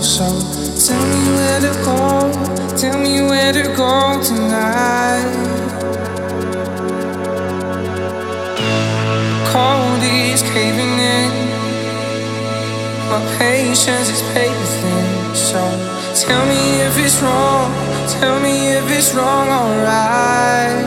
So tell me where to go, tell me where to go tonight. Cold is caving in, my patience is paper thin. So tell me if it's wrong, tell me if it's wrong, alright.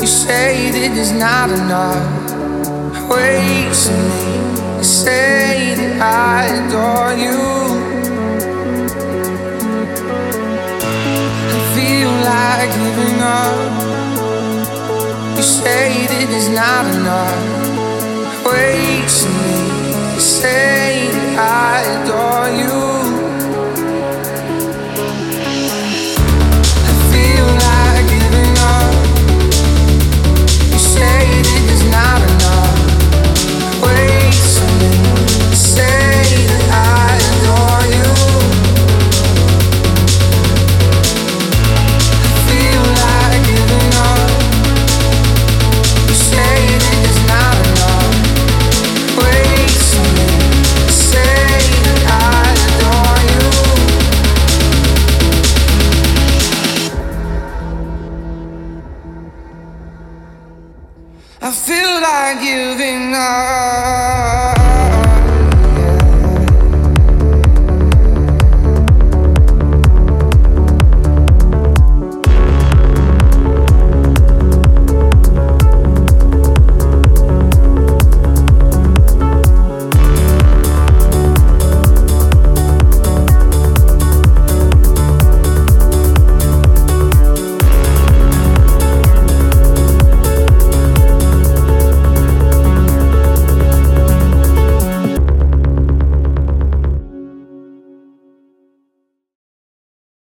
You say that it's not enough. Wasting me. You say that I adore you. I feel like giving up. You say that it's not enough. Wasting me. I feel like giving up.